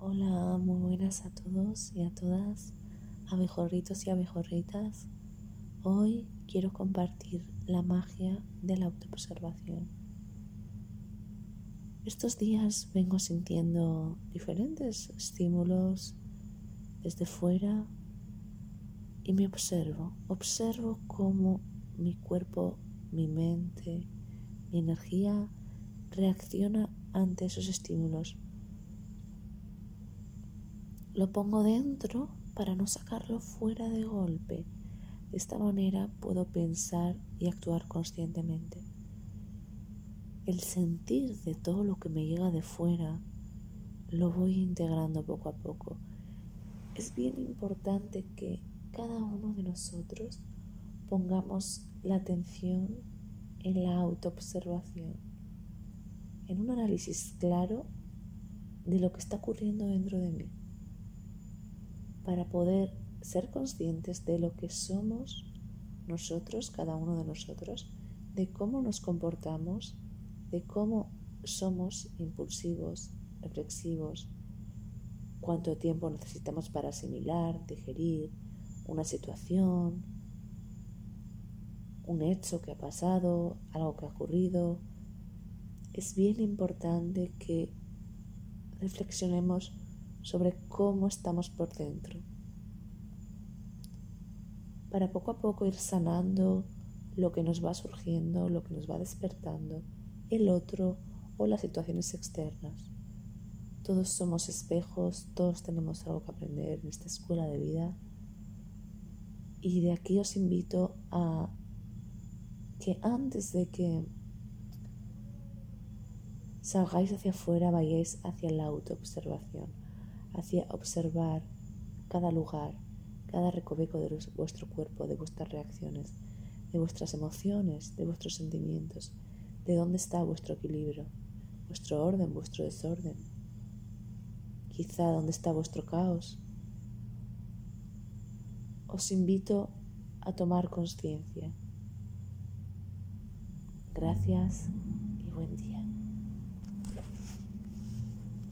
Hola, muy buenas a todos y a todas, abejorritos y abejorritas. Hoy quiero compartir la magia de la autoobservación. Estos días vengo sintiendo diferentes estímulos desde fuera y me observo. Observo cómo mi cuerpo, mi mente, mi energía reacciona ante esos estímulos lo pongo dentro para no sacarlo fuera de golpe. De esta manera puedo pensar y actuar conscientemente. El sentir de todo lo que me llega de fuera lo voy integrando poco a poco. Es bien importante que cada uno de nosotros pongamos la atención en la autoobservación, en un análisis claro de lo que está ocurriendo dentro de mí para poder ser conscientes de lo que somos nosotros, cada uno de nosotros, de cómo nos comportamos, de cómo somos impulsivos, reflexivos, cuánto tiempo necesitamos para asimilar, digerir una situación, un hecho que ha pasado, algo que ha ocurrido. Es bien importante que reflexionemos sobre cómo estamos por dentro, para poco a poco ir sanando lo que nos va surgiendo, lo que nos va despertando, el otro o las situaciones externas. Todos somos espejos, todos tenemos algo que aprender en esta escuela de vida. Y de aquí os invito a que antes de que salgáis hacia afuera, vayáis hacia la autoobservación hacia observar cada lugar, cada recoveco de vuestro cuerpo, de vuestras reacciones, de vuestras emociones, de vuestros sentimientos, de dónde está vuestro equilibrio, vuestro orden, vuestro desorden, quizá dónde está vuestro caos. Os invito a tomar conciencia. Gracias y buen día.